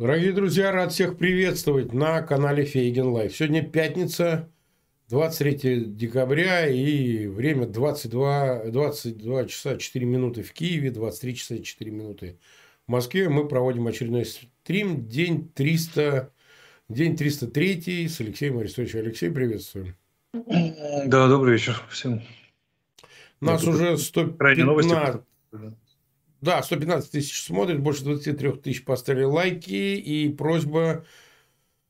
Дорогие друзья, рад всех приветствовать на канале Фейгин Live. Сегодня пятница, 23 декабря и время 22, 22 часа 4 минуты в Киеве, 23 часа 4 минуты в Москве. Мы проводим очередной стрим, день 300, день 303 с Алексеем Арестовичем. Алексей, приветствую. Да, добрый вечер всем. Нас Я уже 115... Да, 115 тысяч смотрит, больше 23 тысяч поставили лайки. И просьба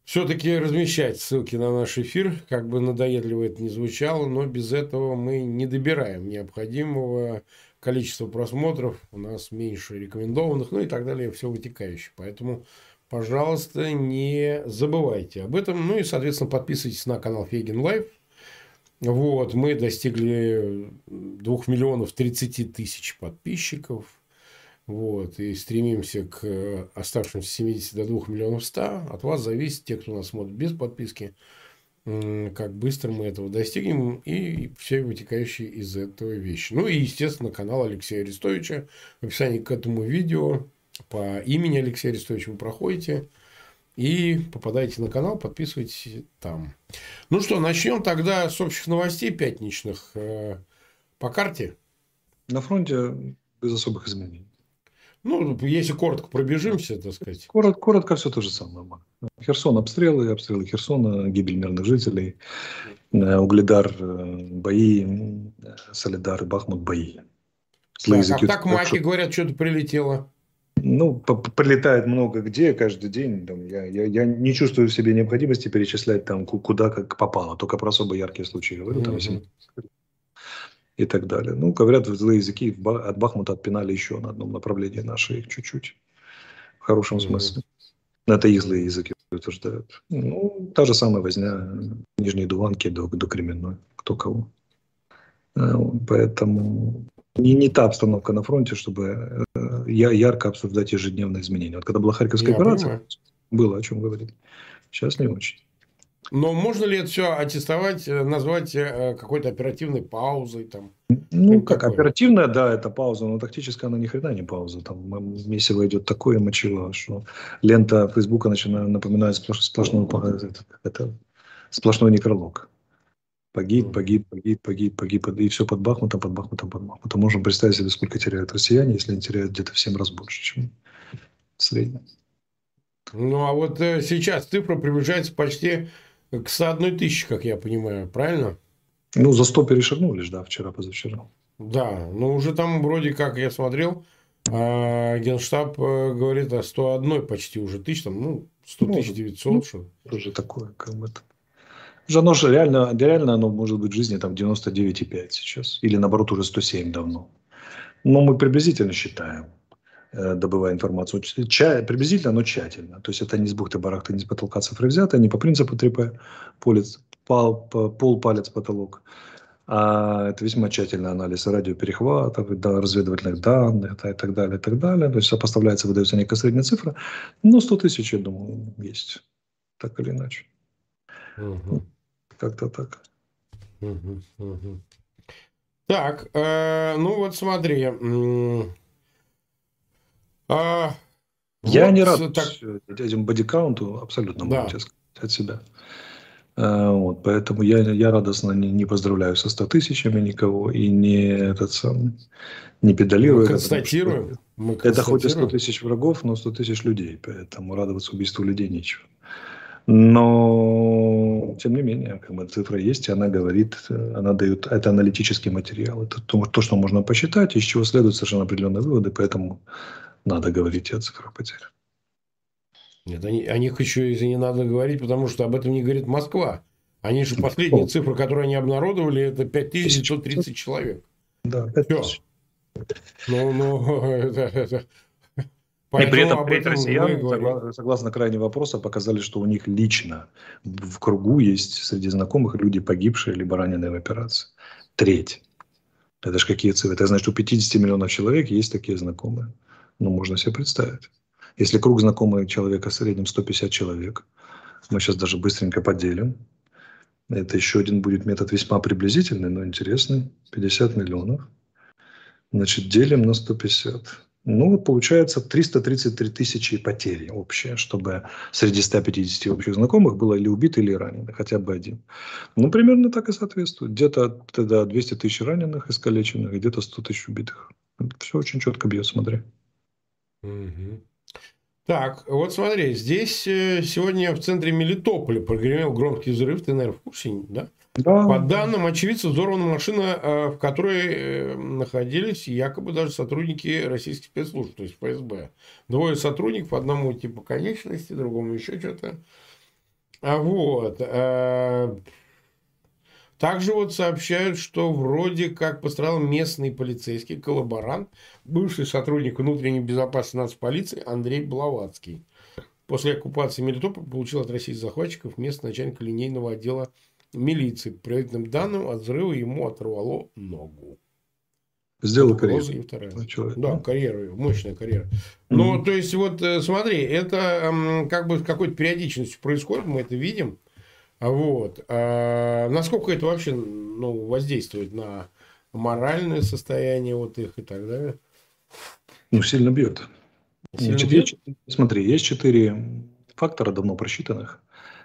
все-таки размещать ссылки на наш эфир, как бы надоедливо это ни звучало, но без этого мы не добираем необходимого количества просмотров, у нас меньше рекомендованных, ну и так далее, все вытекающее. Поэтому, пожалуйста, не забывайте об этом. Ну и, соответственно, подписывайтесь на канал Фейгин Live. Вот, мы достигли 2 миллионов 30 тысяч подписчиков. Вот, и стремимся к э, оставшимся 70 до 2 миллионов 100. От вас зависит, те, кто нас смотрит без подписки, как быстро мы этого достигнем и все вытекающие из этого вещи. Ну и, естественно, канал Алексея Арестовича. В описании к этому видео по имени Алексея Арестовича вы проходите и попадаете на канал, подписывайтесь там. Ну что, начнем тогда с общих новостей пятничных э, по карте. На фронте без особых изменений. Ну, если коротко пробежимся, так сказать. Коротко, коротко все то же самое. Херсон обстрелы, обстрелы Херсона, гибель мирных жителей, э, Угледар э, бои, Солидар и Бахмут бои. Так, а так маки говорят, что-то прилетело. Ну, прилетает много где каждый день. Там, я, я, я не чувствую в себе необходимости перечислять там куда как попало. Только про особо яркие случаи говорю. Там, mm-hmm и так далее. Ну, говорят, злые языки от Бахмута отпинали еще на одном направлении наши чуть-чуть. В хорошем mm-hmm. смысле. Это их злые языки утверждают. Ну, та же самая возня Нижней Дуванки до, до Кременной. Кто кого. Э, поэтому не, не та обстановка на фронте, чтобы э, я, ярко обсуждать ежедневные изменения. Вот когда была Харьковская я операция, понимаю. было о чем говорить. Сейчас не очень. Но можно ли это все аттестовать, э, назвать э, какой-то оперативной паузой? Там? Ну, как какой? оперативная, да, это пауза, но тактическая она ни хрена не пауза. Там месиво идет такое мочило, что лента Фейсбука начинает напоминать сплош, сплошной, это, это, сплошной некролог. Погиб, погиб, погиб, погиб, погиб, и все под Бахмутом, под Бахмутом, под Бахмутом. Можем представить себе, сколько теряют россияне, если они теряют где-то в 7 раз больше, чем в среднем. Ну, а вот э, сейчас цифра приближается почти к 101 тысячи, как я понимаю, правильно? Ну, за 100 перешагнули да, вчера, позавчера. Да, но уже там вроде как я смотрел, а Генштаб э, говорит о 101 почти уже тысяч, там, ну, 100 ну, тысяч 900. Ну, что. Тоже такое, как бы это. Же оно же реально, реально оно может быть в жизни там 99,5 сейчас. Или наоборот уже 107 давно. Но мы приблизительно считаем. Э, добывая информацию. Ча, приблизительно, но тщательно. То есть это не с бухты-барахты, не с потолка цифры взято, не по принципу 3П, полец, пол, пол палец, потолок. А это весьма тщательный анализ радиоперехватов, разведывательных данных да, и так далее, и так далее. То есть сопоставляется, выдается некая средняя цифра. Но 100 тысяч, я думаю, есть. Так или иначе. Угу. Как-то так. Угу, угу. Так, э, ну вот смотри, а, я вот не рад так... этим бодикаунту абсолютно, да. могу сказать, от себя. А, вот, поэтому я, я радостно не, не поздравляю со 100 тысячами никого и не, этот сам, не педалирую. Мы констатируем. Это, мы констатируем. это хоть и 100 тысяч врагов, но 100 тысяч людей, поэтому радоваться убийству людей нечего. Но, тем не менее, как бы цифра есть, и она говорит, она дает, это аналитический материал, это то, то, что можно посчитать, из чего следуют совершенно определенные выводы, поэтому надо говорить о цифрах потерь. Нет, они, о них еще и не надо говорить, потому что об этом не говорит Москва. Они же последние цифры, которые они обнародовали, это 5130 человек. Да, 5000. Ну, ну, это, это, и при этом, при этом россияне, согласно крайне вопроса, показали, что у них лично в кругу есть среди знакомых люди, погибшие либо раненые в операции. Треть. Это же какие цифры? Это значит, у 50 миллионов человек есть такие знакомые. Ну, можно себе представить. Если круг знакомых человека в среднем 150 человек, мы сейчас даже быстренько поделим. Это еще один будет метод весьма приблизительный, но интересный. 50 миллионов. Значит, делим на 150. Ну, получается 333 тысячи потери общие, чтобы среди 150 общих знакомых было или убиты, или ранены, хотя бы один. Ну, примерно так и соответствует. Где-то тогда 200 тысяч раненых, искалеченных, где-то 100 тысяч убитых. Все очень четко бьет, смотри. Угу. Так, вот смотри, здесь э, сегодня в центре Мелитополя прогремел громкий взрыв, ты, наверное, в курсе, да? Да. По данным очевидцев, взорвана машина, э, в которой э, находились якобы даже сотрудники российских спецслужб, то есть ФСБ. Двое сотрудников, одному типа конечности, другому еще что-то. А вот. Также вот сообщают, что вроде как пострадал местный полицейский коллаборант, бывший сотрудник внутренней безопасности нацполиции Андрей Блаватский. После оккупации Мелитополя получил от российских захватчиков место начальника линейного отдела милиции. По предварительным данным, от взрыва ему оторвало ногу. Сделал карьеру. И вторая. Человек, да, да, карьера, мощная карьера. Ну, mm-hmm. то есть, вот э, смотри, это как бы с какой-то периодичностью происходит, мы это видим. Вот. А насколько это вообще ну, воздействует на моральное состояние вот их и так далее? Ну, сильно бьет. Сильно Значит, бьет? Есть, смотри, есть четыре фактора давно просчитанных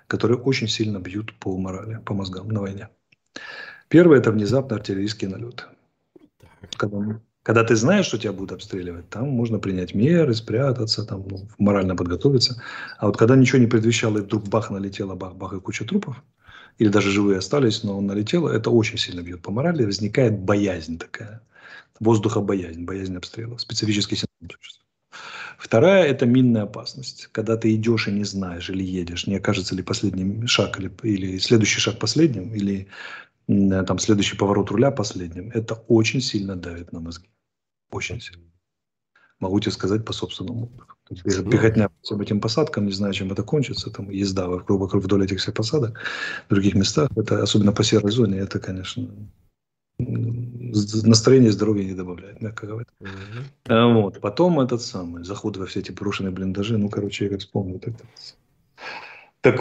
которые очень сильно бьют по морали, по мозгам на войне. Первое – это внезапно артиллерийский налет. Когда, когда ты знаешь, что тебя будут обстреливать, там можно принять меры, спрятаться, там, ну, морально подготовиться. А вот когда ничего не предвещало, и вдруг бах налетело, бах-бах, и куча трупов, или даже живые остались, но он налетел, это очень сильно бьет по морали, возникает боязнь такая, воздуха боязнь, обстрелов, специфический синдром. Вторая – это минная опасность. Когда ты идешь и не знаешь, или едешь, не окажется ли последний шаг, или, или следующий шаг последним, или там следующий поворот руля последним. Это очень сильно давит на мозги. Очень сильно. Могу тебе сказать по собственному опыту. Беготня по этим посадкам, не знаю, чем это кончится, там езда вокруг, вдоль этих всех посадок в других местах, это особенно по серой зоне, это, конечно, настроение здоровья не добавляет, мягко говоря. Mm-hmm. Вот. Потом этот самый, заход во все эти брошенные блиндажи, ну, короче, я как вспомнил. Так, так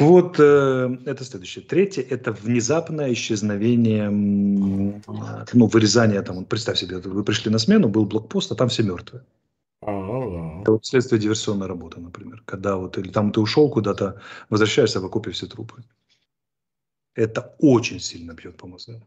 вот, э, это следующее. Третье – это внезапное исчезновение, ну, вырезание, там, представь себе, вы пришли на смену, был блокпост, а там все мертвые. Oh, Это вот следствие диверсионной работы, например. Когда вот, или там ты ушел куда-то, возвращаешься в окопе все трупы. Это очень сильно бьет по мозгам.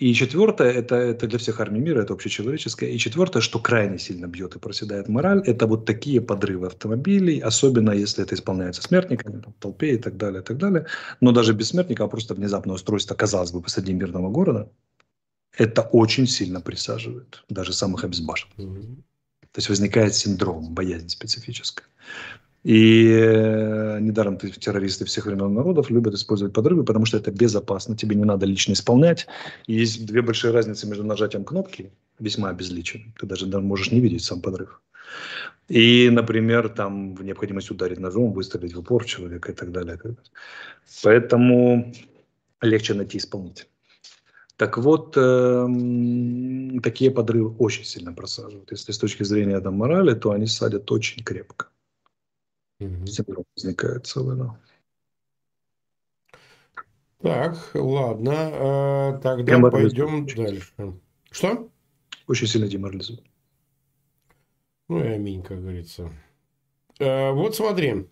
И четвертое, это, это для всех армий мира, это общечеловеческое. И четвертое, что крайне сильно бьет и проседает мораль, это вот такие подрывы автомобилей, особенно если это исполняется смертниками, там, в толпе и так далее, и так далее. Но даже без смертника, а просто внезапное устройство, казалось бы, посреди мирного города, это очень сильно присаживает даже самых обезбашенных. Mm-hmm. То есть возникает синдром, боязнь специфическая. И э, недаром террористы всех времен народов любят использовать подрывы, потому что это безопасно, тебе не надо лично исполнять. И есть две большие разницы между нажатием кнопки, весьма обезличенным, ты даже можешь не видеть сам подрыв. И, например, там необходимость ударить ножом, выстрелить в упор человека и так далее. Поэтому легче найти исполнителя. Так вот, э, такие подрывы очень сильно просаживают. Если с точки зрения там, морали, то они садят очень крепко. Угу. возникает целый, да. Так, ладно, а, тогда пойдем дальше. Что? Очень сильно деморализует. Ну и аминь, как говорится. А, вот смотри.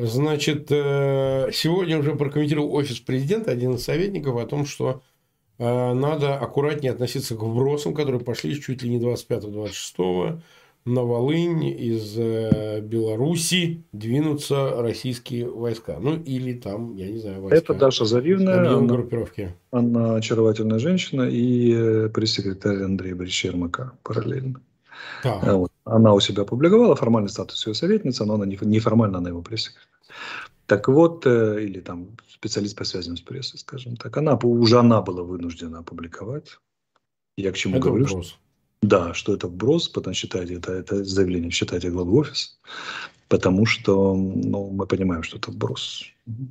Значит, э, сегодня уже прокомментировал офис президента, один из советников, о том, что э, надо аккуратнее относиться к вбросам, которые пошли чуть ли не 25-26 на Волынь из э, Беларуси двинутся российские войска. Ну, или там, я не знаю, войска. Это Даша Заривная. Она, группировки. Она очаровательная женщина и э, пресс-секретарь Андрей Борисович Ермака параллельно. Э, вот. Она у себя опубликовала формальный статус ее советницы, но она неформально она его пресс-секретарь. Так вот, или там специалист по связям с прессой, скажем так, она уже она была вынуждена опубликовать. Я к чему Это говорю? Вопрос. Что да, что это вброс, потом считайте это, это заявление, считайте главу офиса, потому что ну, мы понимаем, что это вброс.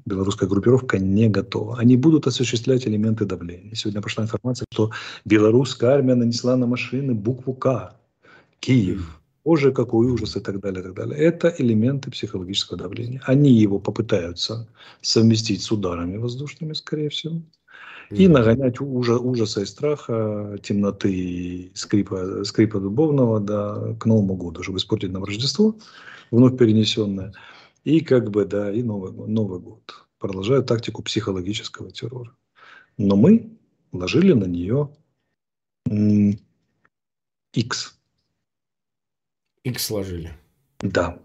Белорусская группировка не готова. Они будут осуществлять элементы давления. Сегодня прошла информация, что белорусская армия нанесла на машины букву К. Киев. Боже, какой ужас и так далее, и так далее. Это элементы психологического давления. Они его попытаются совместить с ударами воздушными, скорее всего. И нагонять ужас, ужаса и страха, темноты, скрипа, скрипа дубовного да, к Новому году, чтобы испортить нам Рождество, вновь перенесенное. И как бы, да, и Новый, Новый год. Продолжают тактику психологического террора. Но мы ложили на нее X. X сложили. Да.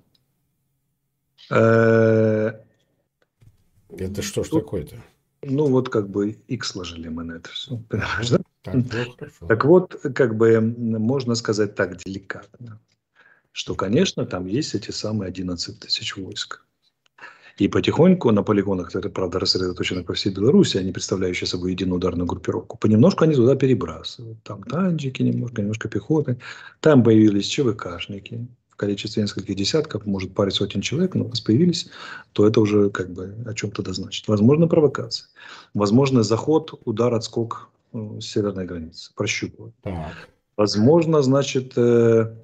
Это что ж такое-то? Ну, вот как бы X сложили мы на это все. Понимаешь, да? Так, ну, так вот, как бы можно сказать так деликатно, что, конечно, там есть эти самые 11 тысяч войск. И потихоньку на полигонах, это, правда, рассредоточено по всей Беларуси, они представляющие собой единую ударную группировку, понемножку они туда перебрасывают. Там танчики немножко, немножко пехоты. Там появились ЧВКшники, в количестве нескольких десятков, может, паре сотен человек, но вас появились, то это уже как бы о чем-то да значит. Возможно, провокация. Возможно, заход, удар, отскок э, с северной границы. Прощупывают. Возможно, значит, э,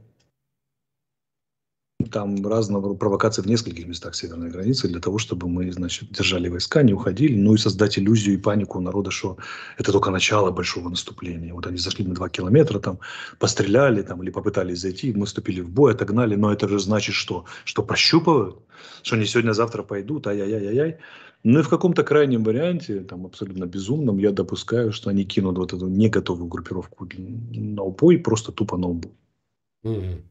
там разного провокации в нескольких местах северной границы для того, чтобы мы, значит, держали войска, не уходили, ну и создать иллюзию и панику у народа, что это только начало большого наступления. Вот они зашли на два километра, там постреляли, там или попытались зайти, мы вступили в бой, отогнали, но это же значит что? Что прощупывают, что они сегодня-завтра пойдут, ай-яй-яй-яй. Ну и в каком-то крайнем варианте, там абсолютно безумном, я допускаю, что они кинут вот эту не готовую группировку на убой, просто тупо на убой. Mm-hmm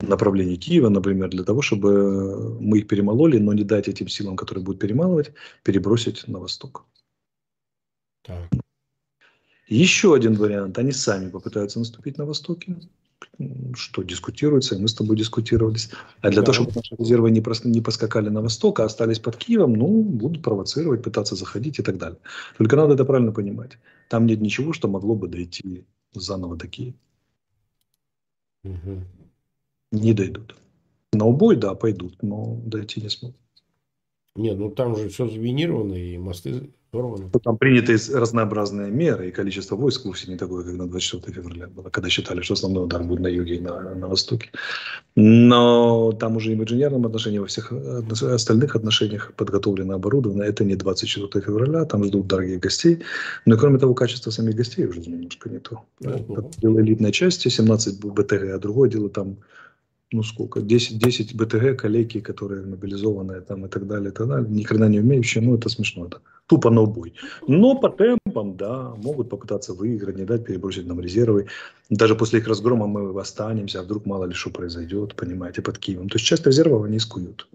направлении Киева, например, для того, чтобы мы их перемололи, но не дать этим силам, которые будут перемалывать, перебросить на восток. Так. Еще один вариант. Они сами попытаются наступить на востоке, что дискутируется, и мы с тобой дискутировались. А для да. того, чтобы наши резервы не, просто, не поскакали на восток, а остались под Киевом, ну, будут провоцировать, пытаться заходить и так далее. Только надо это правильно понимать. Там нет ничего, что могло бы дойти заново до Киева. Угу не дойдут. На убой, да, пойдут, но дойти не смогут. Нет, ну там же все заминировано, и мосты взорваны. Там приняты разнообразные меры, и количество войск вовсе не такое, как на 24 февраля было, когда считали, что основной удар будет на юге и на, на востоке. Но там уже и в инженерном отношении, во всех остальных отношениях подготовлено, оборудовано. Это не 24 февраля, там ждут дорогих гостей. Но кроме того, качество самих гостей уже немножко не то. Это дело элитной части, 17 БТГ, а другое дело там ну сколько, 10, 10 БТГ, коллеги, которые мобилизованные там и так далее, и так далее, ни хрена не умеющие, ну это смешно, это тупо на убой. Но по темпам, да, могут попытаться выиграть, не дать перебросить нам резервы. Даже после их разгрома мы останемся, а вдруг мало ли что произойдет, понимаете, под Киевом. То есть часть резервов они скуют.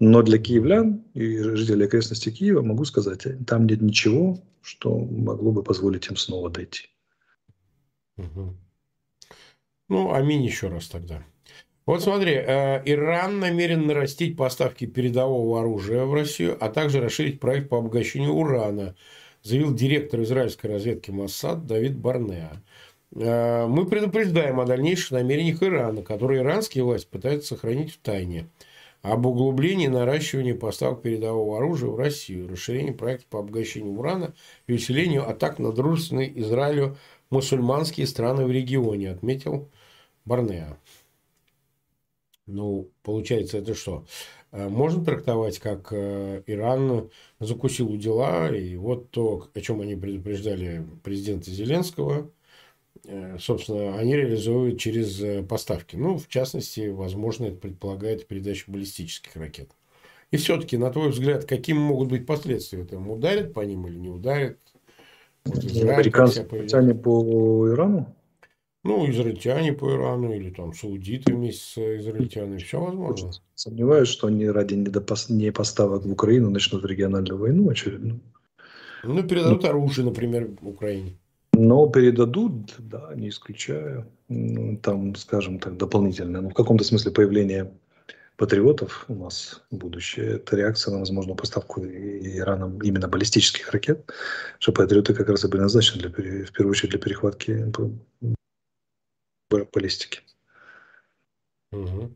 Но для киевлян и жителей окрестностей Киева могу сказать, там нет ничего, что могло бы позволить им снова дойти. Угу. Ну, аминь еще раз тогда. Вот смотри, э, Иран намерен нарастить поставки передового оружия в Россию, а также расширить проект по обогащению урана, заявил директор израильской разведки Моссад Давид Барнеа. Э, мы предупреждаем о дальнейших намерениях Ирана, которые иранские власти пытаются сохранить в тайне, об углублении наращивания поставок передового оружия в Россию, расширении проекта по обогащению урана и усилению атак на дружественные Израилю мусульманские страны в регионе, отметил Барнеа. Ну, получается, это что? Э, можно трактовать, как э, Иран закусил дела, и вот то, о чем они предупреждали президента Зеленского, э, собственно, они реализуют через поставки. Ну, в частности, возможно, это предполагает передачу баллистических ракет. И все-таки, на твой взгляд, какими могут быть последствия? Там ударят по ним или не ударят? Вот Американцы по Ирану? Ну, израильтяне по Ирану или там саудиты вместе с израильтянами. Все возможно. Сомневаюсь, что они ради не поставок в Украину начнут региональную войну очередную. Ну, передадут ну, оружие, например, Украине. Но передадут, да, не исключаю. Ну, там, скажем так, дополнительное. Ну, в каком-то смысле появление патриотов у нас будущее. Это реакция на возможную поставку Ираном именно баллистических ракет, что патриоты как раз и предназначены для, в первую очередь для перехватки баллистики. Угу.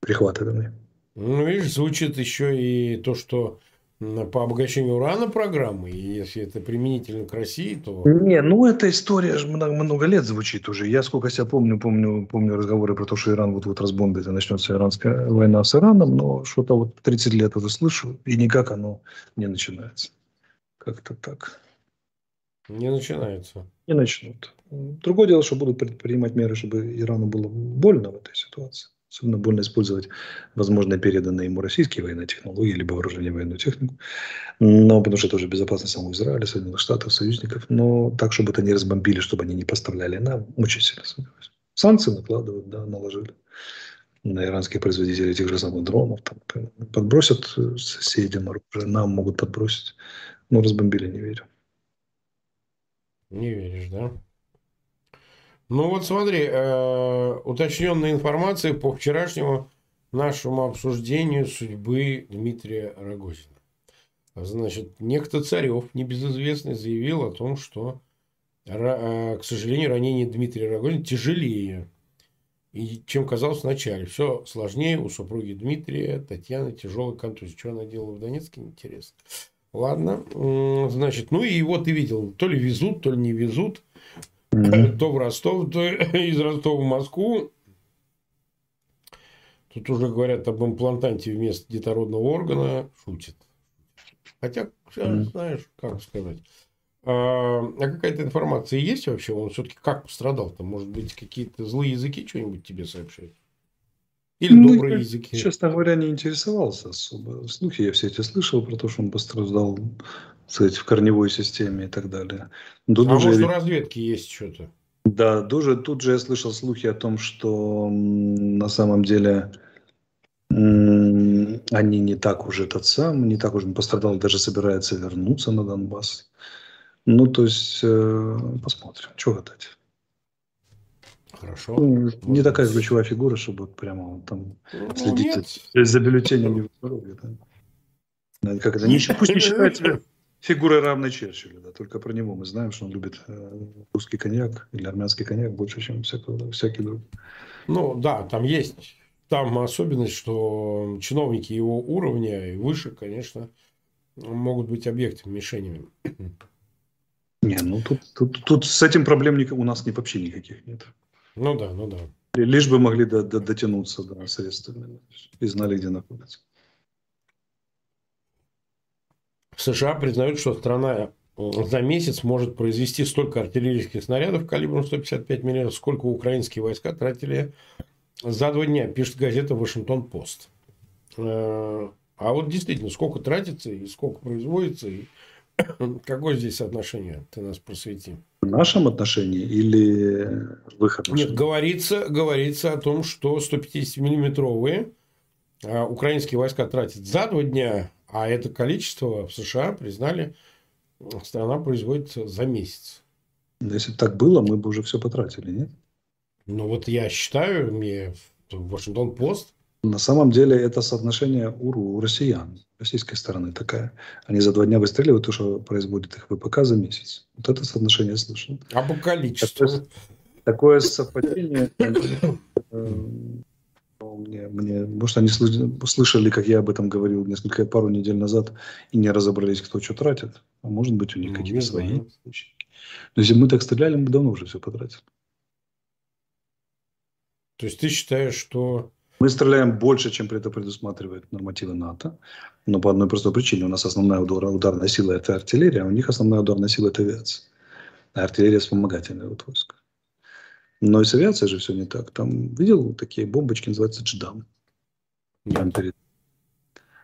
Прихваты данные. Ну, видишь, звучит еще и то, что по обогащению урана программы, и если это применительно к России, то... Не, ну эта история же много, много лет звучит уже. Я сколько себя помню, помню, помню разговоры про то, что Иран вот-вот разбомбит и начнется иранская война с Ираном, но что-то вот 30 лет уже слышу, и никак оно не начинается. Как-то так. Не начинается. Не начнут. Другое дело, что будут предпринимать меры, чтобы Ирану было больно в этой ситуации. Особенно больно использовать, возможно, переданные ему российские военные технологии, либо вооружение военную технику. Но потому что это уже безопасность самого Израиля, Соединенных Штатов, союзников. Но так, чтобы это не разбомбили, чтобы они не поставляли нам, очень сильно сомневаюсь. Санкции накладывают, да, наложили на иранских производителей тех же самых дронов. Там, подбросят соседям оружие, нам могут подбросить. Но разбомбили, не верю. Не веришь, да? Ну вот смотри, э, уточненная информация по вчерашнему нашему обсуждению судьбы Дмитрия Рогозина. Значит, некто Царев, небезызвестный, заявил о том, что, э, к сожалению, ранение Дмитрия Рогозина тяжелее, и, чем казалось вначале. Все сложнее у супруги Дмитрия, Татьяны, тяжелый контузия. Что она делала в Донецке, интересно. Ладно, значит, ну и его ты видел, то ли везут, то ли не везут, mm-hmm. то в Ростов, то из Ростова в Москву. Тут уже говорят об имплантанте вместо детородного органа, шутит. Хотя, mm-hmm. знаешь, как сказать. А, а какая-то информация есть вообще? Он все-таки как пострадал-то? Может быть, какие-то злые языки что-нибудь тебе сообщают? Или ну, добрые я, языки? Честно говоря, не интересовался особо. Слухи я все эти слышал про то, что он пострадал сказать, в корневой системе и так далее. Тут а может, у разведки есть что-то? Да, тоже, тут же я слышал слухи о том, что на самом деле они не так уже тот сам, не так уже пострадал, даже собирается вернуться на Донбасс. Ну, то есть, э, посмотрим, что гадать. Хорошо. Ну, не такая ключевая фигура, чтобы прямо там ну, следить нет. за бюллетенями в здоровье. Да? Как это? Не, пусть не считает себя фигурой равной Черчиллю, да, только про него мы знаем, что он любит э, русский коньяк или армянский коньяк больше, чем всякого, всякий другой. Ну да, там есть там особенность, что чиновники его уровня и выше, конечно, могут быть объектами, мишенями. Не, ну тут, тут, тут с этим проблем у нас не, вообще никаких нет. Ну да, ну да. Лишь бы могли до, до, дотянуться до средствами и знали, где находятся. США признают, что страна за месяц может произвести столько артиллерийских снарядов калибром 155 мм, сколько украинские войска тратили за два дня, пишет газета «Вашингтон-Пост». Э, а вот действительно, сколько тратится и сколько производится, и какое здесь соотношение? Ты нас просвети. В нашем отношении или в их отношении? Нет, говорится, говорится о том, что 150-миллиметровые а, украинские войска тратят за два дня, а это количество в США признали, страна производит за месяц. Если бы так было, мы бы уже все потратили, нет? Ну вот я считаю, мне Вашингтон-Пост на самом деле это соотношение у, у россиян, российской стороны такая. Они за два дня выстреливают то, что производит их ВПК за месяц. Вот это соотношение я слышал. А по количеству? Такое, такое совпадение... Э, мне, мне, может, они слышали, как я об этом говорил несколько пару недель назад и не разобрались, кто что тратит. А может быть, у них ну, какие-то свои случаи. Но если мы так стреляли, мы давно уже все потратили. То есть ты считаешь, что мы стреляем больше, чем это предусматривает нормативы НАТО, но по одной простой причине. У нас основная удар, ударная сила – это артиллерия, а у них основная ударная сила – это авиация. А артиллерия – вспомогательная вот войск. Но и с авиацией же все не так. Там видел такие бомбочки, называются дждам. Нам перед...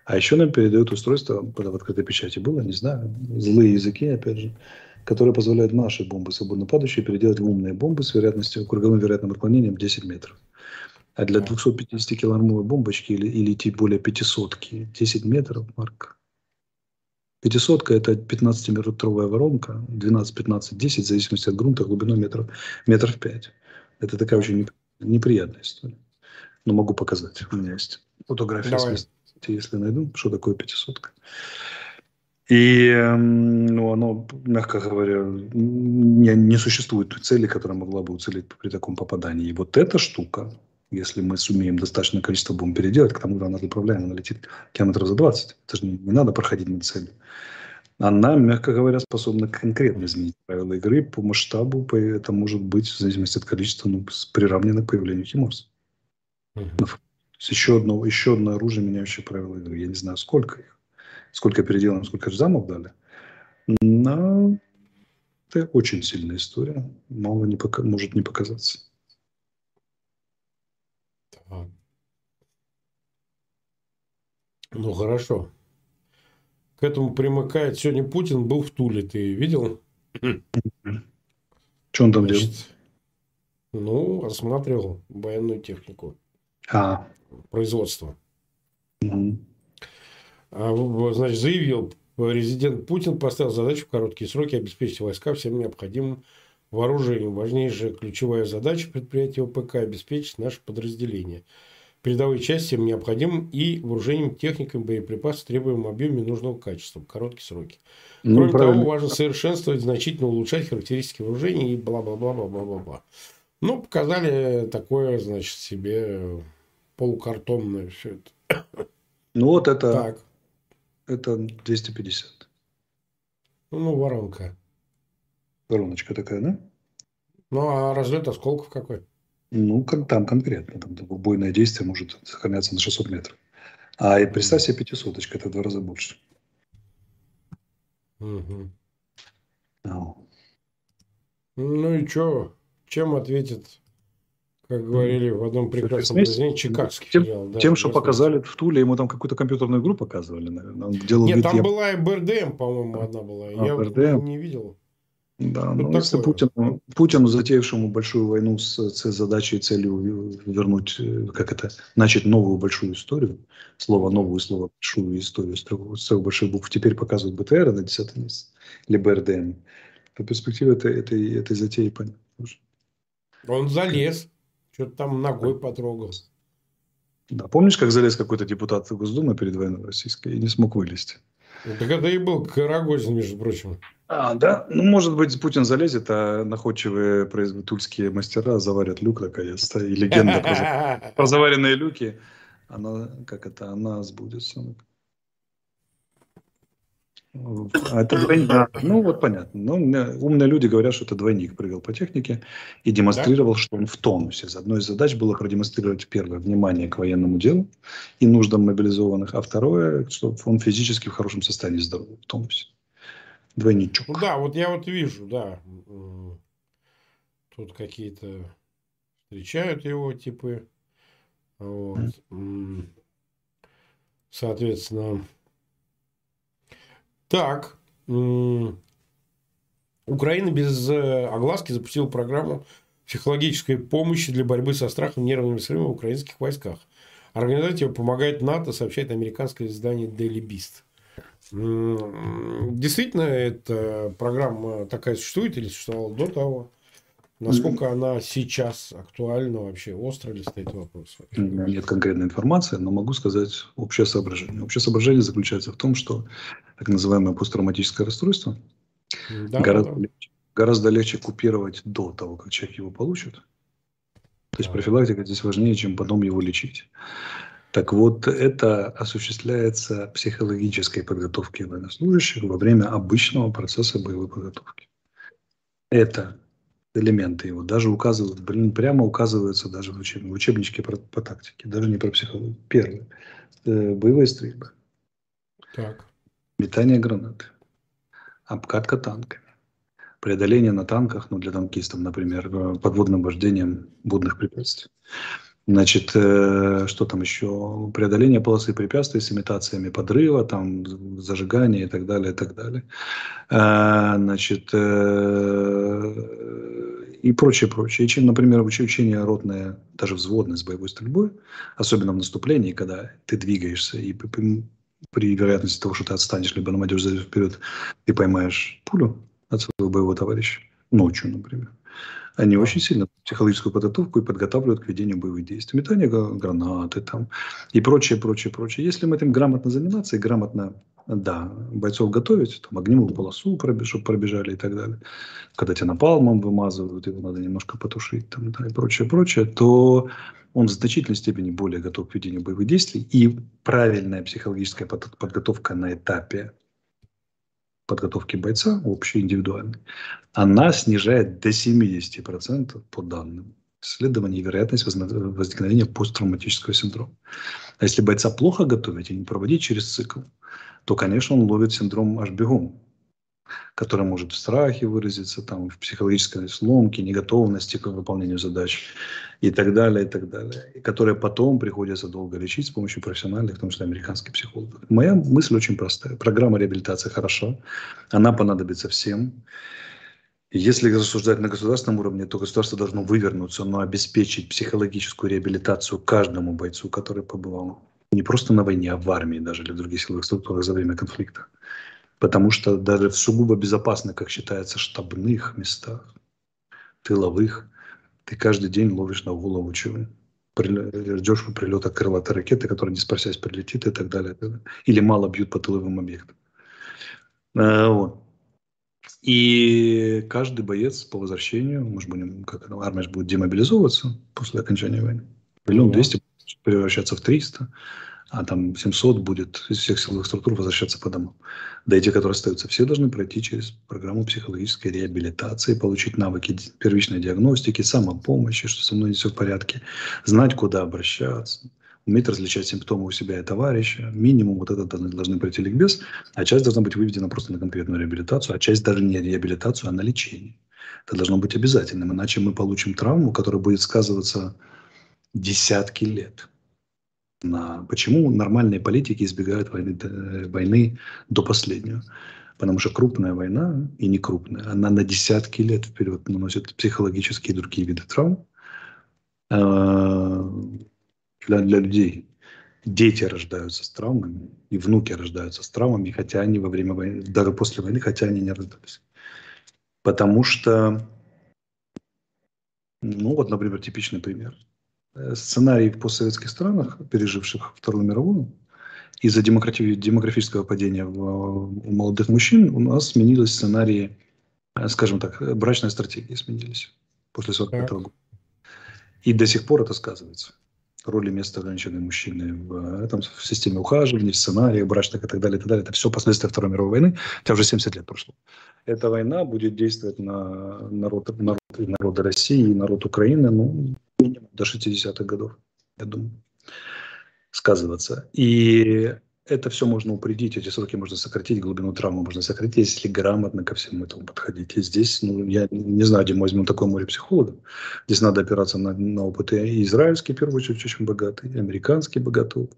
А еще нам передают устройство, когда в открытой печати было, не знаю, злые языки, опять же, которые позволяют наши бомбы, свободно падающие, переделать в умные бомбы с вероятностью, круговым вероятным отклонением 10 метров. А для 250-килограммовой бомбочки или, или тем более 500-ки 10 метров, Марк. 500 это 15-метровая воронка, 12, 15, 10, в зависимости от грунта, глубиной метров, метров 5. Это такая очень неприятная история. Но могу показать. У меня есть фотография, если, если найду, что такое 500 -ка. И ну, оно, мягко говоря, не, не существует той цели, которая могла бы уцелеть при таком попадании. И вот эта штука, если мы сумеем достаточное количество бомб переделать, к тому, когда она отправляем, она летит километров за 20. Это же не, не надо проходить на цель. Она, мягко говоря, способна конкретно изменить правила игры по масштабу. Это может быть, в зависимости от количества, ну, приравнено к появлению Химорса. Угу. Еще одно, еще одно оружие, меняющее правила игры. Я не знаю, сколько их. Сколько переделано, сколько же замов дали. Но Это очень сильная история. Мало не пока, может не показаться. Так. Ну, хорошо. К этому примыкает... Сегодня Путин был в Туле. Ты видел? Что он там делал? Ну, осматривал военную технику. А. Производство. Угу. А, значит, заявил, резидент Путин поставил задачу в короткие сроки обеспечить войска всем необходимым вооружением. Важнейшая ключевая задача предприятия ОПК – обеспечить наше подразделение. Передовые части всем необходимым и вооружением, техникой, боеприпасов, требуемым объеме нужного качества в короткие сроки. Ну, Кроме правильно. того, важно совершенствовать, значительно улучшать характеристики вооружения и бла-бла-бла-бла-бла-бла. Ну, показали такое, значит, себе полукартонное все это. Ну, вот это, так. это 250. Ну, воронка. Вороночка такая, да? Ну, а разлет осколков какой? Ну, как там конкретно. Там убойное действие может сохраняться на 600 метров. А и представь себе пятисоточка, это в два раза больше. Угу. Ну и что? Чем ответит, как говорили в одном прекрасном произведении, чикагский тем, филиал? Да, тем, что показали в Туле, ему там какую-то компьютерную игру показывали, наверное. Он делал Нет, вид, там я... была и БРДМ, по-моему, одна была. А, я БРДМ? не видел. Да, ну, если Путину, Путину, затеявшему большую войну с, с задачей и целью вернуть, э, как это, начать новую большую историю, слово новую, слово большую историю с трех, больших букв, теперь показывают БТР на 10 месяц, или БРДМ, то перспектива этой, этой, этой затеи понятна. Он залез, что-то там ногой потрогал. Да, помнишь, как залез какой-то депутат Госдумы перед войной российской и не смог вылезти? Ну, так это и был Карагозин, между прочим. А, да? Ну, может быть, Путин залезет, а находчивые тульские мастера заварят люк наконец-то. И легенда про, про заваренные люки, она, как это, она сбудется. А это двойник. Ну, вот понятно. Но умные люди говорят, что это двойник прыгал по технике и демонстрировал, да? что он в тонусе. Одной из задач было продемонстрировать первое внимание к военному делу и нуждам мобилизованных, а второе, что он физически в хорошем состоянии здоровья, в тонусе. Двойничок. Ну, да, вот я вот вижу, да. Тут какие-то встречают его типы. Вот. Соответственно, так. Украина без э, огласки запустила программу психологической помощи для борьбы со страхом нервными срывами в украинских войсках. Организовать ее помогает НАТО, сообщает американское издание Daily Beast. Действительно, эта программа такая существует или существовала до того? Насколько она сейчас актуальна вообще? Остро ли стоит вопрос? Нет конкретной информации, но могу сказать общее соображение. Общее соображение заключается в том, что так называемое посттравматическое расстройство да, гораздо, да. Легче, гораздо легче купировать до того, как человек его получит. То есть профилактика здесь важнее, чем потом его лечить. Так вот, это осуществляется психологической подготовкой военнослужащих во время обычного процесса боевой подготовки. Это элементы его даже указывают, блин, прямо указываются даже в, учеб, в учебничке по, по тактике, даже не про психологию. Первое. Э, боевые стрельбы. Так. Метание гранаты. Обкатка танками. Преодоление на танках, ну, для танкистов, например, э, подводным вождением водных препятствий. Значит, э, что там еще? Преодоление полосы препятствий с имитациями подрыва, там, зажигания и так далее, и так далее. Э, значит, э, и прочее, прочее. И чем, например, учение ротное, даже взводное с боевой стрельбой, особенно в наступлении, когда ты двигаешься и при вероятности того, что ты отстанешь, либо намадешь вперед, ты поймаешь пулю от своего боевого товарища ночью, например. Они очень сильно психологическую подготовку и подготавливают к ведению боевых действий. Метание гранаты там и прочее, прочее, прочее. Если мы этим грамотно заниматься и грамотно да, бойцов готовить, там огневую полосу, чтобы пробежали и так далее. Когда тебя напалмом вымазывают, его надо немножко потушить там, да, и прочее, прочее, то он в значительной степени более готов к ведению боевых действий. И правильная психологическая подготовка на этапе подготовки бойца, общей, индивидуальной, она снижает до 70% по данным исследований вероятность возникновения посттравматического синдрома. А если бойца плохо готовить и не проводить через цикл, то, конечно, он ловит синдром аж бегом. Которая может в страхе выразиться, там, в психологической сломке, неготовности к выполнению задач и так далее, и так далее. И которые потом приходится долго лечить с помощью профессиональных, в том числе американских психологов. Моя мысль очень простая. Программа реабилитации хороша, она понадобится всем. Если рассуждать на государственном уровне, то государство должно вывернуться, но обеспечить психологическую реабилитацию каждому бойцу, который побывал не просто на войне, а в армии даже или в других силовых структурах за время конфликта. Потому что даже в сугубо безопасных, как считается, штабных местах, тыловых, ты каждый день ловишь на голову чего ждешь прилета крылатой ракеты, которая не спросясь прилетит и так далее. Или мало бьют по тыловым объектам. А, вот. И каждый боец по возвращению, же будем, как армия будет демобилизовываться после окончания войны. Миллион двести превращаться в 300, а там 700 будет из всех силовых структур возвращаться по домам. Да и те, которые остаются, все должны пройти через программу психологической реабилитации, получить навыки первичной диагностики, самопомощи, что со мной не все в порядке, знать, куда обращаться, уметь различать симптомы у себя и товарища. Минимум вот это должны пройти ликбез, а часть должна быть выведена просто на конкретную реабилитацию, а часть даже не реабилитацию, а на лечение. Это должно быть обязательным, иначе мы получим травму, которая будет сказываться десятки лет. Почему нормальные политики избегают войны, э, войны до последнего? Потому что крупная война и не крупная, она на десятки лет вперед наносит психологические и другие виды травм э, для, для людей. Дети рождаются с травмами, и внуки рождаются с травмами, хотя они во время войны, даже после войны, хотя они не рождались. Потому что, ну вот, например, типичный пример – сценарий в постсоветских странах, переживших Вторую мировую, из-за демографического падения у молодых мужчин у нас сменились сценарии, э, скажем так, брачной стратегии сменились после 45 -го года. И до сих пор это сказывается. Роли места женщины и мужчины в, этом, в системе ухаживания, в сценариях брачных и так далее, и так далее. Это все последствия Второй мировой войны, хотя уже 70 лет прошло. Эта война будет действовать на народ, народ, народы России и народ Украины ну, минимум до 60-х годов, я думаю, сказываться. И это все можно упредить, эти сроки можно сократить, глубину травмы можно сократить, если грамотно ко всему этому подходить. И здесь, ну, я не знаю, где мы возьмем такое море психологов. Здесь надо опираться на, на опыты и израильские, в первую очередь, очень богатые, и американские богатые,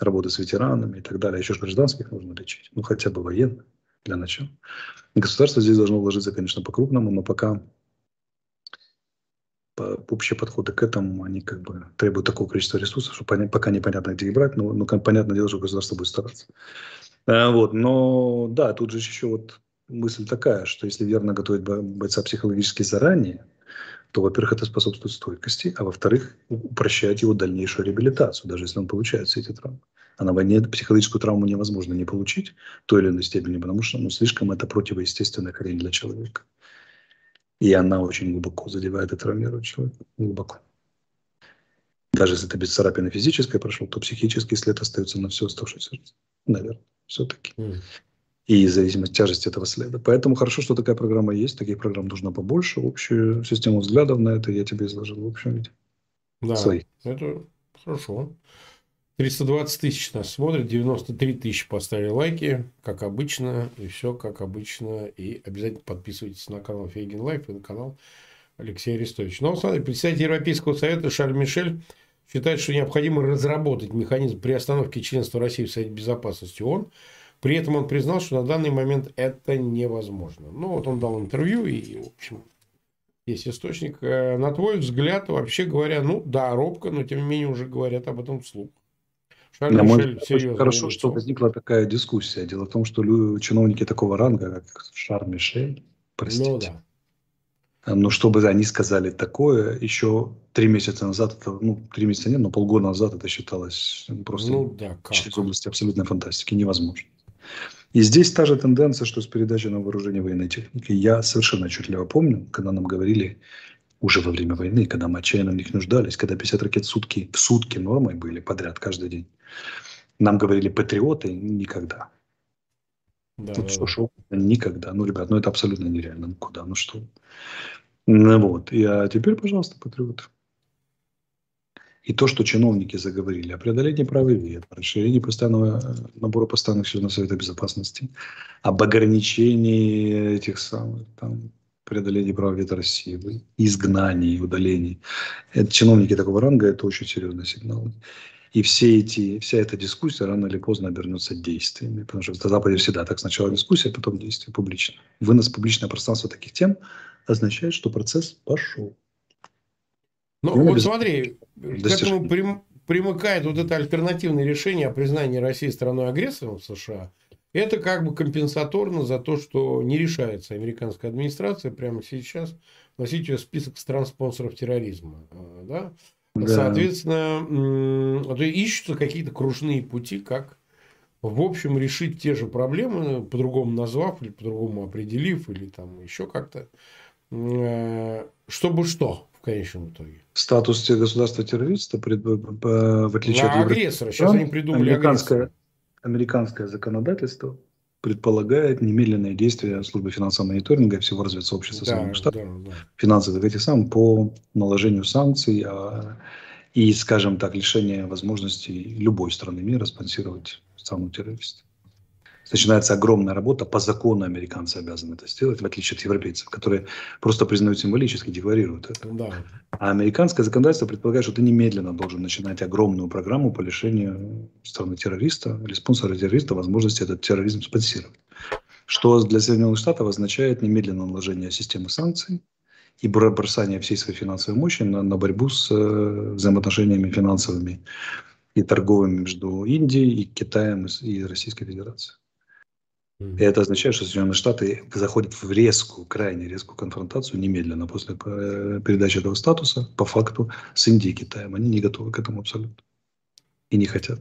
работы с ветеранами и так далее. Еще же гражданских нужно лечить, ну, хотя бы военных для начала. Государство здесь должно вложиться, конечно, по-крупному, но пока общие подходы к этому, они как бы требуют такого количества ресурсов, что пока непонятно, где их брать, но, но понятное дело, что государство будет стараться. А, вот, но да, тут же еще вот мысль такая, что если верно готовить бойца психологически заранее, то, во-первых, это способствует стойкости, а во-вторых, упрощает его дальнейшую реабилитацию, даже если он получает все эти травмы. А на войне психологическую травму невозможно не получить в той или иной степени, потому что ну, слишком это противоестественная хрень для человека. И она очень глубоко задевает и травмирует человека. Глубоко. Даже если это без царапины физической прошел, то психический след остается на всю оставшуюся жизнь. Наверное, все-таки. Mm. И зависимость тяжести этого следа. Поэтому хорошо, что такая программа есть. Таких программ нужно побольше. Общую систему взглядов на это я тебе изложил в общем виде. Да, Свои. это хорошо. 320 тысяч нас смотрит, 93 тысячи поставили лайки, как обычно, и все как обычно. И обязательно подписывайтесь на канал Фейгин Live и на канал Алексея Арестовича. Но, смотри, председатель Европейского совета Шарль Мишель считает, что необходимо разработать механизм приостановки членства России в Совете Безопасности ООН. При этом он признал, что на данный момент это невозможно. Ну, вот он дал интервью, и, в общем, есть источник. Э, на твой взгляд, вообще говоря, ну, да, робко, но тем не менее уже говорят об этом вслух. Шарль На мой взгляд, хорошо, что возникла такая дискуссия. Дело в том, что чиновники такого ранга, как Шарль Мишель, простите, ну, да. Но чтобы они сказали такое, еще три месяца назад, это, ну, три месяца нет, но полгода назад это считалось просто ну, да, через области абсолютной фантастики невозможно. И здесь та же тенденция, что с передачей на вооружение военной техники. Я совершенно отчетливо помню, когда нам говорили, уже во время войны, когда мы отчаянно в них нуждались, когда 50 ракет в сутки, в сутки нормой были подряд каждый день. Нам говорили патриоты никогда. Да, Тут да, что, шо, никогда. Ну, ребят, ну это абсолютно нереально. Ну куда, ну что. Ну вот. И, а теперь, пожалуйста, патриоты. И то, что чиновники заговорили о преодолении права вет, расширении постоянного набора постоянных членов Совета Безопасности, об ограничении этих самых там, преодолении права вето России, изгнании, удалении. Это чиновники такого ранга, это очень серьезный сигнал. И все эти, вся эта дискуссия рано или поздно обернется действиями. Потому что в Западе всегда так. Сначала дискуссия, потом действие публично. Вынос публичное пространство таких тем означает, что процесс пошел. Ну, вот без... смотри, достижения. к этому прим, примыкает вот это альтернативное решение о признании России страной-агрессором в США. Это как бы компенсаторно за то, что не решается американская администрация прямо сейчас вносить ее в список стран-спонсоров терроризма. А, да? Да. Соответственно, а ищутся какие-то кружные пути, как в общем решить те же проблемы, по-другому назвав или по-другому определив, или там еще как-то, э, чтобы что в конечном итоге. Статус государства-террориста, в отличие На от агрессора. Сейчас они придумали американское, американское законодательство предполагает немедленное действие службы финансового мониторинга и всего разведсообщества да, Соединенных Штатов, да, да. финансовых этих самых, по наложению санкций а, и, скажем так, лишение возможности любой страны мира спонсировать страну террориста начинается огромная работа. По закону американцы обязаны это сделать, в отличие от европейцев, которые просто признают символически, декларируют это. Да. А американское законодательство предполагает, что ты немедленно должен начинать огромную программу по лишению страны террориста или спонсора террориста возможности этот терроризм спонсировать. Что для Соединенных Штатов означает немедленное наложение системы санкций и бросание всей своей финансовой мощи на, на борьбу с э, взаимоотношениями финансовыми и торговыми между Индией и Китаем и Российской Федерацией. И это означает, что Соединенные Штаты заходят в резкую, крайне резкую конфронтацию немедленно после э, передачи этого статуса, по факту, с Индией и Китаем. Они не готовы к этому абсолютно. И не хотят.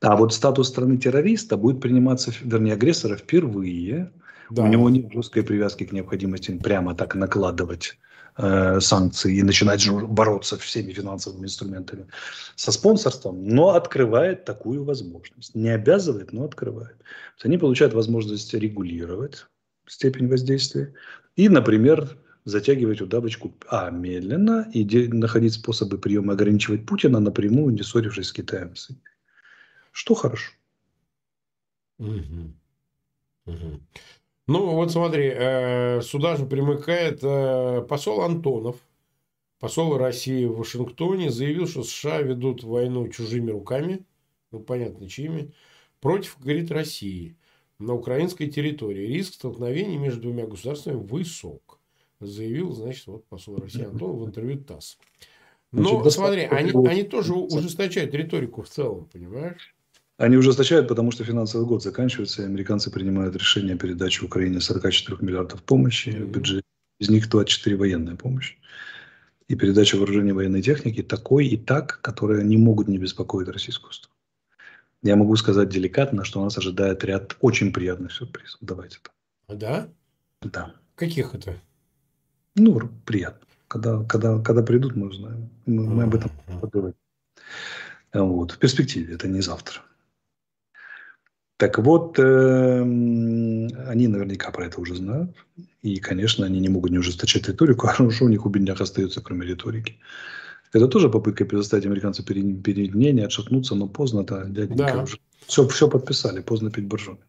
А вот статус страны-террориста будет приниматься, вернее, агрессора впервые. Да. У него нет жесткой привязки к необходимости прямо так накладывать э, санкции и начинать бороться всеми финансовыми инструментами со спонсорством, но открывает такую возможность. Не обязывает, но открывает. Они получают возможность регулировать степень воздействия и, например, затягивать удавочку а, медленно и находить способы приема ограничивать Путина напрямую, не ссорившись с Китаем. Что хорошо. Угу. Угу. Ну, вот смотри, э, сюда же примыкает э, посол Антонов, посол России в Вашингтоне, заявил, что США ведут войну чужими руками, ну, понятно, чьими, против, говорит, России на украинской территории. Риск столкновений между двумя государствами высок, заявил, значит, вот посол России Антонов в интервью ТАСС. Но, значит, смотри, они, они тоже ужесточают риторику в целом, понимаешь? Они ужесточают, потому что финансовый год заканчивается, и американцы принимают решение о передаче Украине 44 миллиардов помощи в бюджете. Из них 24 военная помощь. И передача вооружения военной техники такой и так, которые не могут не беспокоить российскую сторону. Я могу сказать деликатно, что нас ожидает ряд очень приятных сюрпризов. Давайте так. А да? Да. Каких это? Ну, приятно. Когда, когда, когда придут, мы узнаем. Мы, мы об этом поговорим. Вот. В перспективе, это не завтра. Так вот, э, они наверняка про это уже знают. И, конечно, они не могут не ужесточать риторику, а что у них у бедняк остается, кроме риторики. Это тоже попытка переставить американцев перед, перед мнение, отшатнуться, но поздно, да, дяденька да. уже все, все подписали, поздно пить боржоми.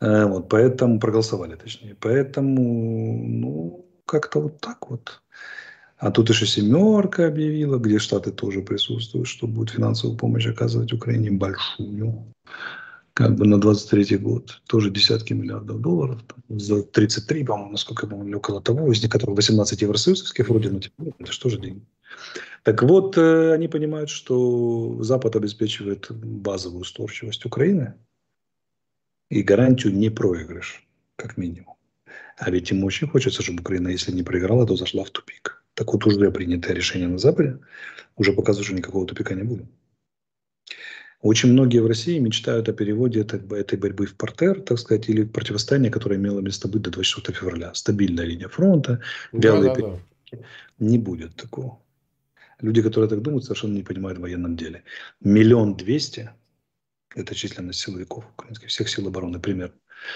Э, вот, поэтому проголосовали, точнее. Поэтому, ну, как-то вот так вот. А тут еще семерка объявила, где Штаты тоже присутствуют, что будет финансовую помощь оказывать Украине большую как бы на 23 год тоже десятки миллиардов долларов, там, за 33, по-моему, насколько я помню, около того, из них которых 18 евросоюзовских вроде, ну, типа, ну, это что же деньги. Так вот, э, они понимают, что Запад обеспечивает базовую устойчивость Украины и гарантию не проигрыш, как минимум. А ведь им очень хочется, чтобы Украина, если не проиграла, то зашла в тупик. Так вот, уже принятое решение на Западе уже показывает, что никакого тупика не будет. Очень многие в России мечтают о переводе этой, этой борьбы в портер, так сказать, или противостояние, которое имело место быть до 24 февраля. Стабильная линия фронта, вялые да, да, да. Не будет такого. Люди, которые так думают, совершенно не понимают в военном деле. Миллион двести – это численность силовиков украинских, всех сил обороны, примерно,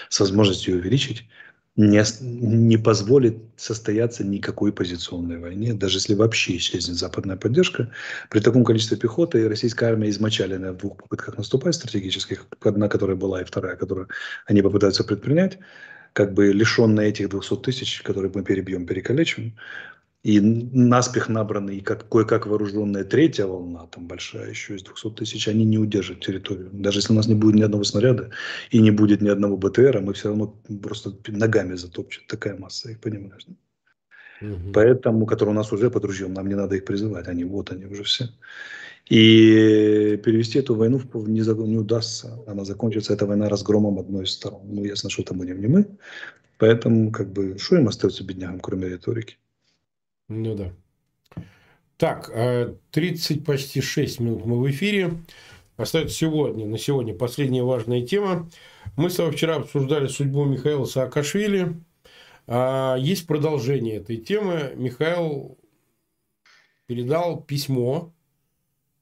с возможностью увеличить, не, не позволит состояться никакой позиционной войне, даже если вообще исчезнет западная поддержка. При таком количестве пехоты российская армия измочаленная в двух попытках наступать стратегических, одна, которая была, и вторая, которую они попытаются предпринять, как бы лишенная этих 200 тысяч, которые мы перебьем, перекалечим, и наспех набранные, как, кое-как вооруженная третья волна, там большая еще из 200 тысяч, они не удержат территорию. Даже если у нас не будет ни одного снаряда и не будет ни одного БТРа, мы все равно просто ногами затопчет. Такая масса их, понимаешь? Да? Угу. Поэтому, которые у нас уже под ружьем, нам не надо их призывать. Они вот, они уже все. И перевести эту войну не, не удастся. Она закончится, эта война, разгромом одной из сторон. Ну, ясно, что это будем не мы. Поэтому, как бы, что им остается беднягам, кроме риторики? Ну да. Так, 30 э, почти 6 минут мы в эфире. Остается сегодня, на сегодня последняя важная тема. Мы с вами вчера обсуждали судьбу Михаила Саакашвили. А, есть продолжение этой темы. Михаил передал письмо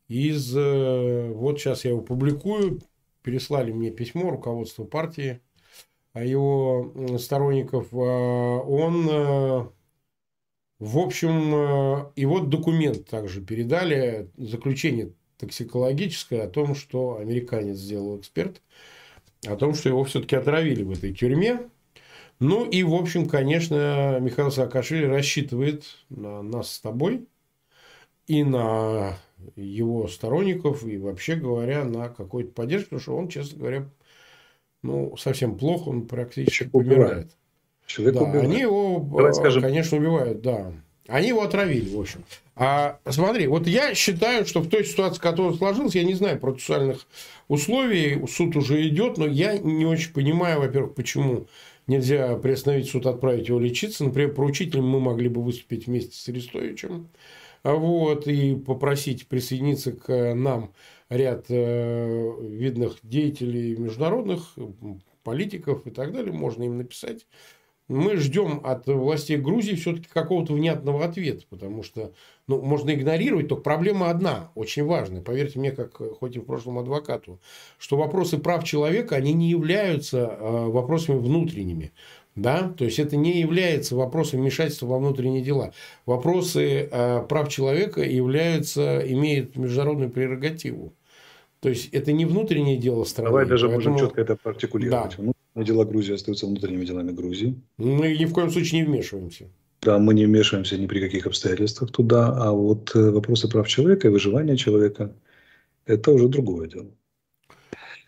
из... Э, вот сейчас я его публикую. Переслали мне письмо руководство партии а его сторонников. А, он э, в общем, э, и вот документ также передали, заключение токсикологическое о том, что американец сделал эксперт, о том, что его все-таки отравили в этой тюрьме. Ну и, в общем, конечно, Михаил Саакашвили рассчитывает на нас с тобой и на его сторонников, и вообще говоря, на какую-то поддержку, потому что он, честно говоря, ну, совсем плохо, он практически помирает. Человек да, убивает. Они его, Давай э, скажем... конечно, убивают, да. Они его отравили, в общем. А смотри, вот я считаю, что в той ситуации, которая сложилась, я не знаю процессуальных условий, суд уже идет, но я не очень понимаю, во-первых, почему нельзя приостановить суд, отправить его лечиться. Например, поручителем мы могли бы выступить вместе с Арестовичем вот, и попросить присоединиться к нам ряд э, видных деятелей международных, политиков и так далее. Можно им написать мы ждем от властей Грузии все-таки какого-то внятного ответа, потому что ну, можно игнорировать, только проблема одна, очень важная, поверьте мне, как хоть и в прошлом адвокату, что вопросы прав человека, они не являются э, вопросами внутренними. Да? То есть это не является вопросом вмешательства во внутренние дела. Вопросы э, прав человека являются, имеют международную прерогативу. То есть это не внутреннее дело страны. Давай даже поэтому... можем четко это артикулировать. Да. Дела Грузии остаются внутренними делами Грузии. Мы ни в коем случае не вмешиваемся. Да, мы не вмешиваемся ни при каких обстоятельствах туда, а вот э, вопросы прав человека и выживания человека – это уже другое дело.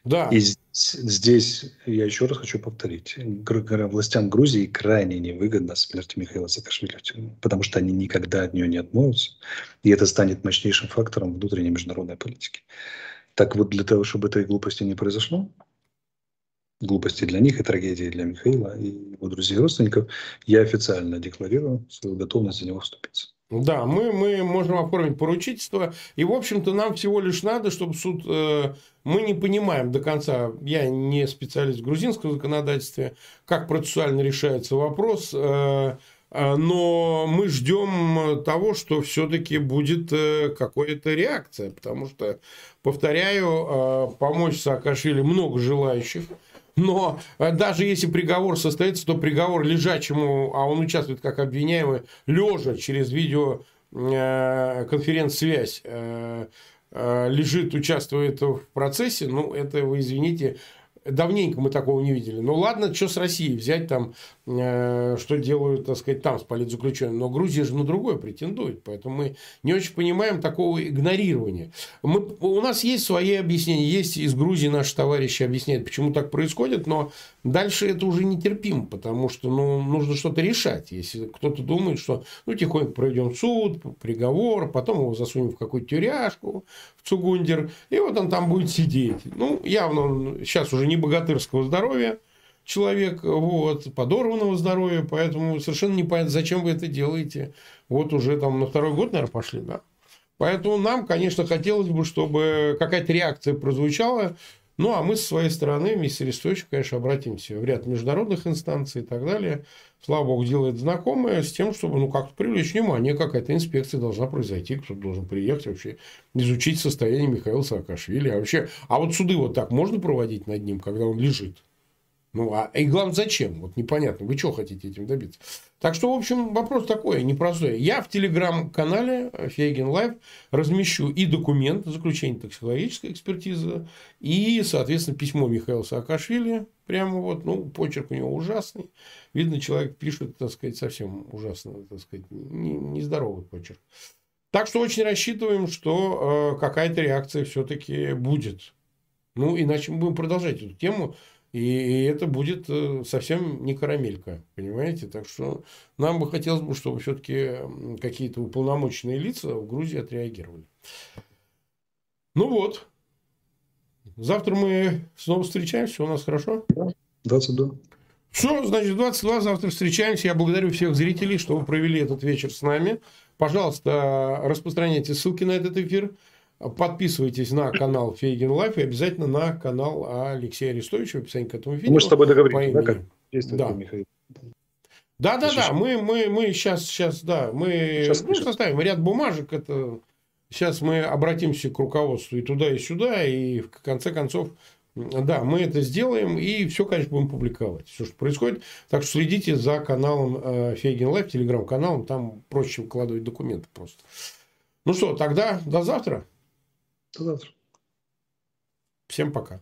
Да. И здесь я еще раз хочу повторить. Властям Грузии крайне невыгодна смерть Михаила Саакашвили потому что они никогда от нее не отмоются. И это станет мощнейшим фактором внутренней международной политики. Так вот, для того, чтобы этой глупости не произошло, глупости для них и трагедии для Михаила и его друзей и родственников, я официально декларирую свою готовность за него вступиться. Да, мы, мы можем оформить поручительство. И, в общем-то, нам всего лишь надо, чтобы суд... Э, мы не понимаем до конца, я не специалист в грузинском законодательстве, как процессуально решается вопрос, э, э, но мы ждем того, что все-таки будет э, какая-то реакция. Потому что, повторяю, э, помочь Саакашвили много желающих. Но э, даже если приговор состоится, то приговор лежачему, а он участвует как обвиняемый, лежа через видеоконференц-связь, э, э, лежит, участвует в процессе, ну, это, вы извините, Давненько мы такого не видели. Ну ладно, что с Россией взять там, э, что делают, так сказать, там с политзаключенными. Но Грузия же на другое претендует. Поэтому мы не очень понимаем такого игнорирования. Мы, у нас есть свои объяснения. Есть из Грузии наши товарищи объясняют, почему так происходит. Но дальше это уже нетерпимо, потому что ну, нужно что-то решать. Если кто-то думает, что ну, тихонько пройдем суд, приговор, потом его засунем в какую-то тюряшку, в Цугундер, и вот он там будет сидеть. Ну, явно он сейчас уже не не богатырского здоровья человек, вот, подорванного здоровья, поэтому совершенно непонятно, зачем вы это делаете. Вот уже там на второй год, наверное, пошли, да. Поэтому нам, конечно, хотелось бы, чтобы какая-то реакция прозвучала. Ну, а мы, с своей стороны, вместе с Арестовичем, конечно, обратимся в ряд международных инстанций и так далее. Слава богу, делает знакомое с тем, чтобы ну, как-то привлечь внимание, какая-то инспекция должна произойти, кто-то должен приехать вообще, изучить состояние Михаила Саакашвили. А вообще, а вот суды вот так можно проводить над ним, когда он лежит? Ну, а и главное, зачем? Вот непонятно. Вы что хотите этим добиться? Так что, в общем, вопрос такой, непростой. Я в телеграм-канале Фейгин Live размещу и документ заключения токсикологической экспертизы, и, соответственно, письмо Михаила Саакашвили. Прямо вот, ну, почерк у него ужасный. Видно, человек пишет, так сказать, совсем ужасно, так сказать, нездоровый почерк. Так что очень рассчитываем, что э, какая-то реакция все-таки будет. Ну, иначе мы будем продолжать эту тему и это будет э, совсем не карамелька, понимаете? Так что нам бы хотелось бы, чтобы все-таки какие-то уполномоченные лица в Грузии отреагировали. Ну вот. Завтра мы снова встречаемся. У нас хорошо? Да, 22. Все, значит, 22 завтра встречаемся. Я благодарю всех зрителей, что вы провели этот вечер с нами. Пожалуйста, распространяйте ссылки на этот эфир. Подписывайтесь на канал Фейгин Live и обязательно на канал Алексея Арестовича в описании к этому видео. Мы с тобой договорились, да, как действует да. Михаил? Да, да, да, мы, мы, мы сейчас, сейчас, да, мы сейчас ну, составим ряд бумажек, это сейчас мы обратимся к руководству и туда, и сюда, и в конце концов, да, мы это сделаем, и все, конечно, будем публиковать, все, что происходит. Так что следите за каналом э, Фейгин Live, телеграм-каналом, там проще выкладывать документы просто. Ну что, тогда до завтра. До завтра. Всем пока.